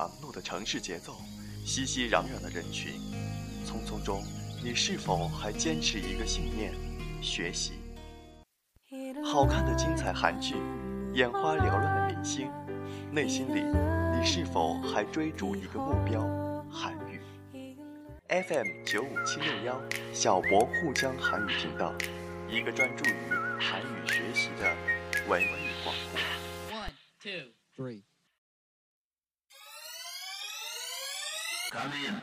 忙碌的城市节奏，熙熙攘攘的人群，匆匆中，你是否还坚持一个信念：学习？好看的精彩韩剧，眼花缭乱的明星，内心里，你是否还追逐一个目标：韩语？FM 九五七六幺，小博沪江韩语频道，一个专注于韩语学习的文艺广播。One, two, three. Come in.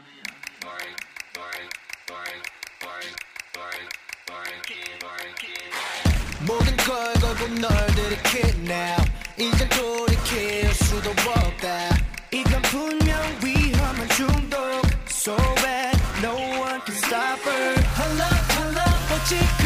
Boring, boring, boring, boring, boring, boring, kid, boring, kid. 모든 걸 걸고 널 들이킬 now 이젠 돌이킬 수도 없다 이건 분명 위험한 중독 So bad no one can stop her Her love her love 오직 그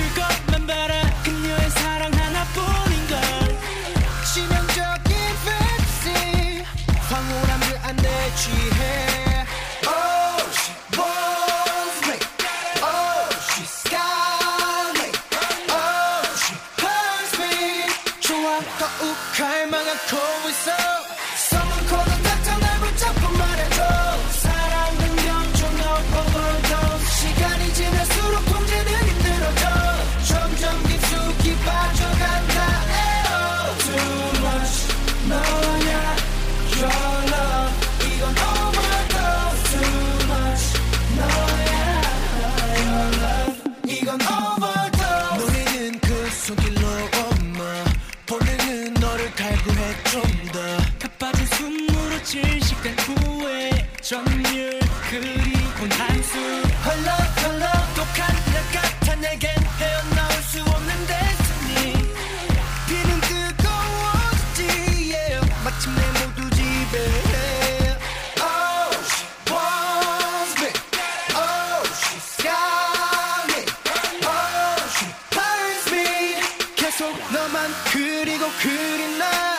낮은 시간 후에 점유 그리고 한수. 흘러 흘러 독한 나 같아 내겐 헤어나올 수 없는 데스니. 비는 뜨거워졌지 yeah. 마침내 모두 집에. Oh, oh, oh, 너만 그리고 그린 날.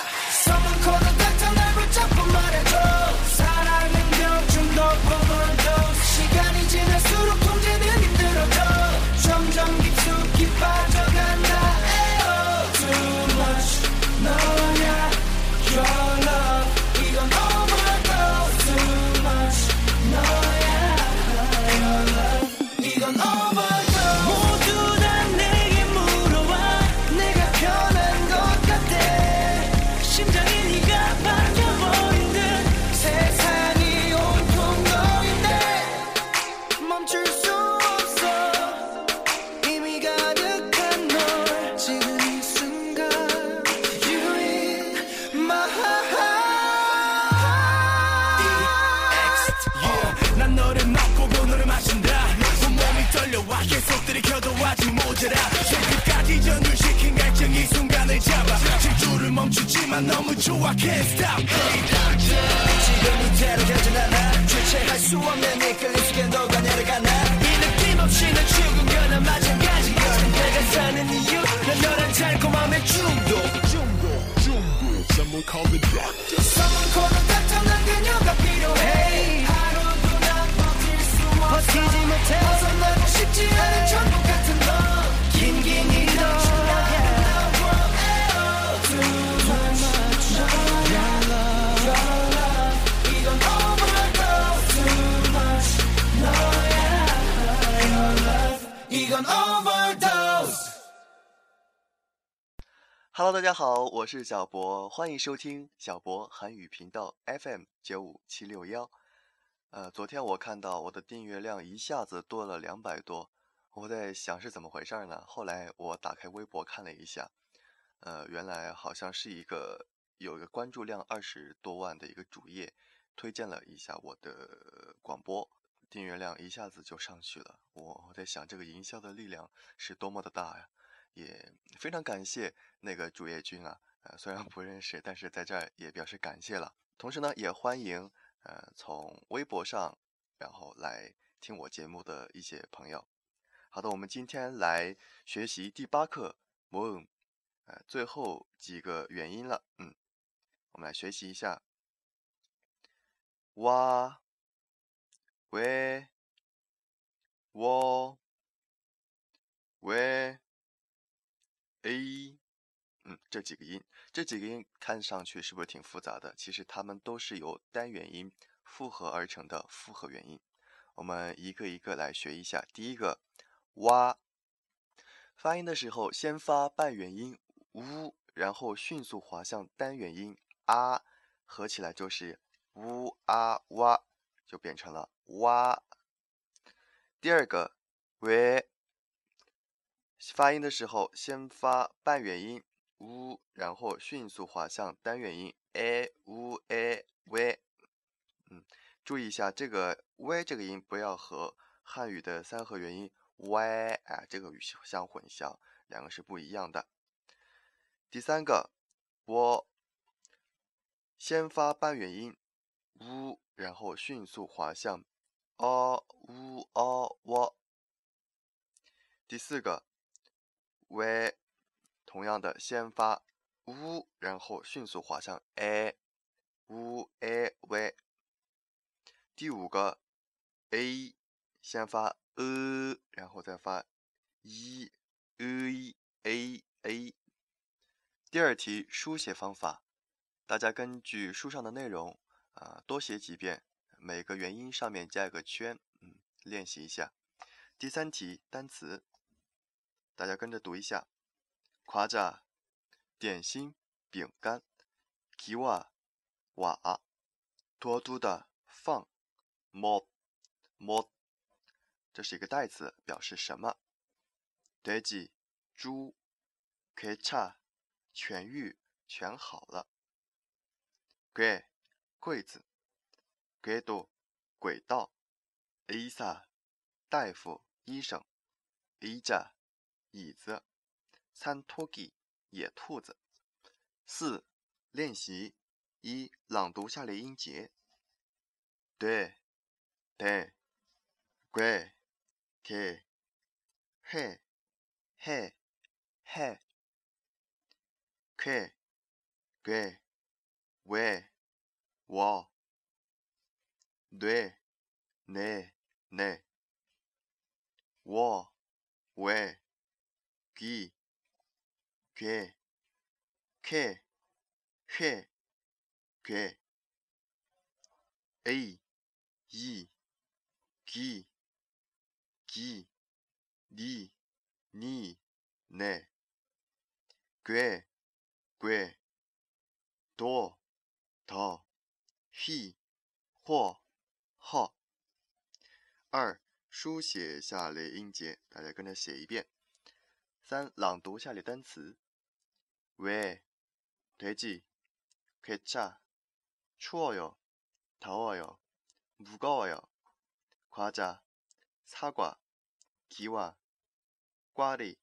아직 모자라. 끝까지 전율시킨 갈증 이 순간을 잡아. 질주를 멈추지만 너무 좋아. Can't stop. Hey doctor. 지금 이대로 가진 않아. 주체할 수 없는 이 끌림 속에 너가 내려가나. 이 느낌 없이는 죽은 거나 마찬가지야. 내가 사는 이유 난 너란 달콤함의 중독. Someone call the doctor. Someone call the doctor. 난 그녀가 필요해 Hello，大家好，我是小博，欢迎收听小博韩语频道 FM 九五七六幺。呃，昨天我看到我的订阅量一下子多了两百多，我在想是怎么回事呢？后来我打开微博看了一下，呃，原来好像是一个有一个关注量二十多万的一个主页，推荐了一下我的广播，订阅量一下子就上去了。我我在想这个营销的力量是多么的大呀！也非常感谢那个主页君啊，呃，虽然不认识，但是在这儿也表示感谢了。同时呢，也欢迎呃从微博上然后来听我节目的一些朋友。好的，我们今天来学习第八课 moon，呃，最后几个元音了，嗯，我们来学习一下哇、喂、我、喂。A 嗯，这几个音，这几个音看上去是不是挺复杂的？其实它们都是由单元音复合而成的复合元音。我们一个一个来学一下。第一个，哇，发音的时候先发半元音呜，然后迅速滑向单元音啊，合起来就是呜啊哇，就变成了哇。第二个，喂，发音的时候先发半元音。u，，然后迅速滑向单元音 a 呜 a 喂，嗯，注意一下这个喂这个音不要和汉语的三合元音 y 哎这个语相混淆，两个是不一样的。第三个，我先发半元音 u，，然后迅速滑向 a u a 我。第四个，喂。同样的，先发呜，然后迅速滑向 a，呜 a 喂。第五个 a，先发 e，然后再发 e e a a。第二题书写方法，大家根据书上的内容啊，多写几遍，每个元音上面加一个圈，嗯，练习一下。第三题单词，大家跟着读一下。夸家点心饼干，给我瓦多多的放么么，这是一个代词，表示什么？돼지猪，괜찮痊愈全好了。柜柜子，궤도轨道。의사大夫医生。의자 椅子。三托吉野兔子。四练习一朗读下列音节。对，对，贵，给，嘿，嘿，嘿，给，给，喂，我，对，呢，呢，我，喂，给。给，给，给，给，a，一，几，几，你，你，呢，给，给，多，多，he，或，好。二，书写下列音节，大家跟着写一遍。三，朗读下列单词。 왜, 돼지, 괴차, 추워요, 더워요, 무거워요, 과자, 사과, 기와, 꽈리,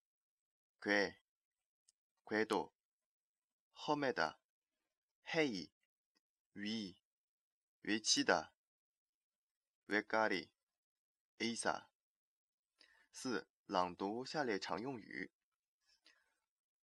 괴, 궤도, 험해다, 헤이, 위, 외치다, 외까리, 의사. 四朗读下列常用语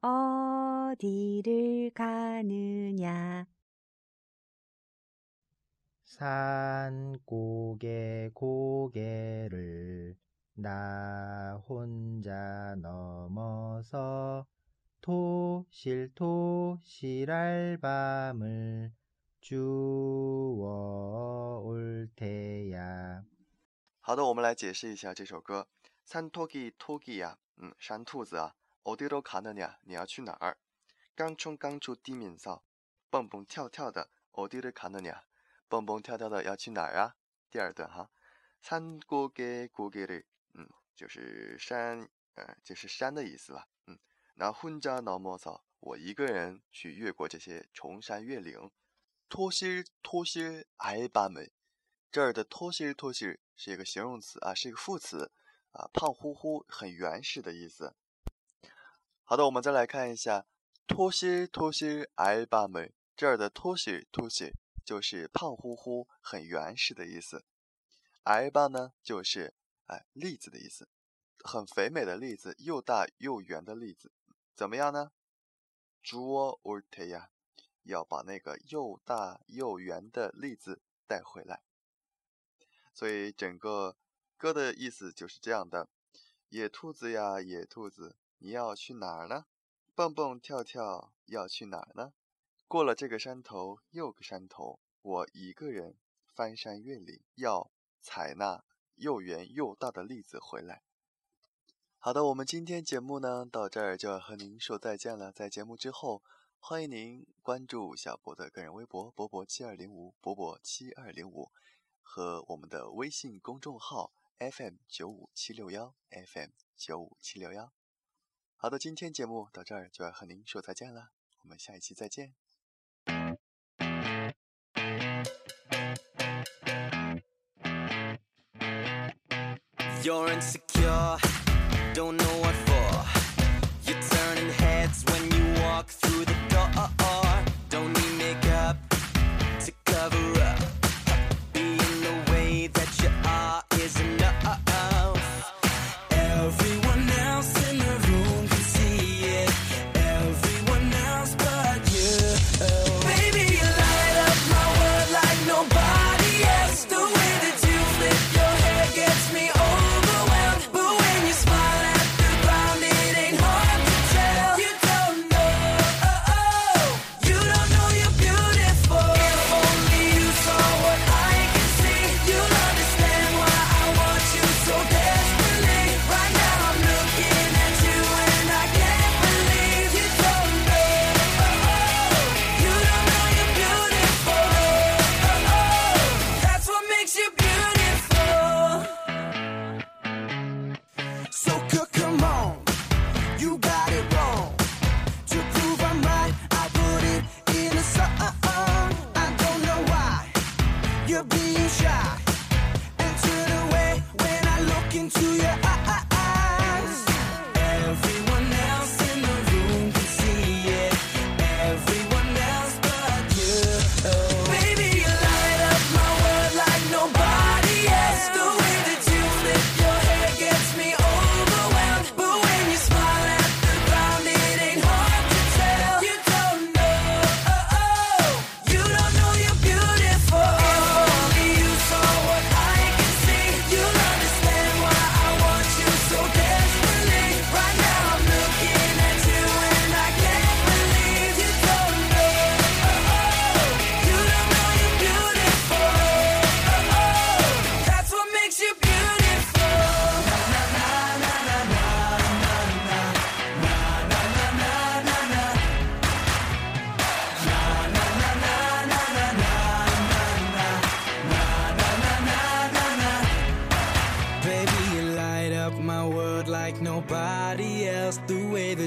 어디를가느냐 산 고개 고개를 나 혼자 넘어서 토실토실할 밤을 주워 올 테야. 好的，我们来解释一下这首歌。산토끼토끼야， 嗯，山兔子啊， 어디로가느냐？你要去哪儿？깡총깡총뛰면서蹦蹦跳跳的，어디를가느냐？蹦蹦跳跳的要去哪儿啊？第二段哈，산고개고개 를， 嗯，就是山，呃，就是山的意思了，嗯。那혼자넘어 서， 我一个人去越过这些崇山越岭。토실토실알밤 을， 这儿的토실토실是一个形容词啊，是一个副词啊，胖乎乎、很原始的意思。 好的，我们再来看一下토실토실알밤 을， 这儿的토시 토시就是胖乎乎、很原始的意思。알바呢就是哎栗子的意思，很肥美的栗子，又大又圆的栗子，怎么样呢？주어올테야，要把那个又大又圆的栗子带回来。所以整个歌的意思就是这样的：野兔子呀，野兔子， 你要去哪儿呢？蹦蹦跳跳要去哪儿呢？过了这个山头又个山头，我一个人翻山越岭，要采那又圆又大的栗子回来。好的，我们今天节目呢到这儿就要和您说再见了。在节目之后，欢迎您关注小博的个人微博“博博七二零五”，博博七二零五，和我们的微信公众号 “FM 九五七六幺 FM 九五七六幺”。好的，今天节目到这儿就要和您说再见了，我们下一期再见。You're insecure, don't know what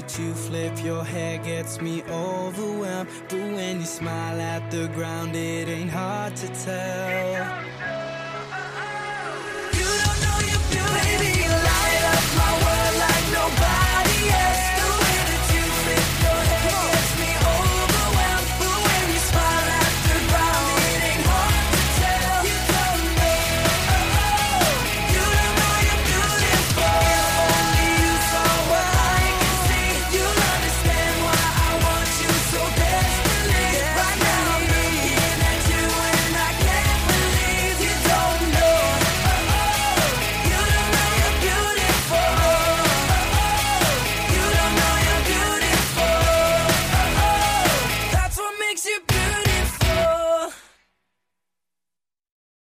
that you flip your hair gets me overwhelmed. But when you smile at the ground, it ain't hard to tell. You don't know you're beautiful. Baby, you light up my world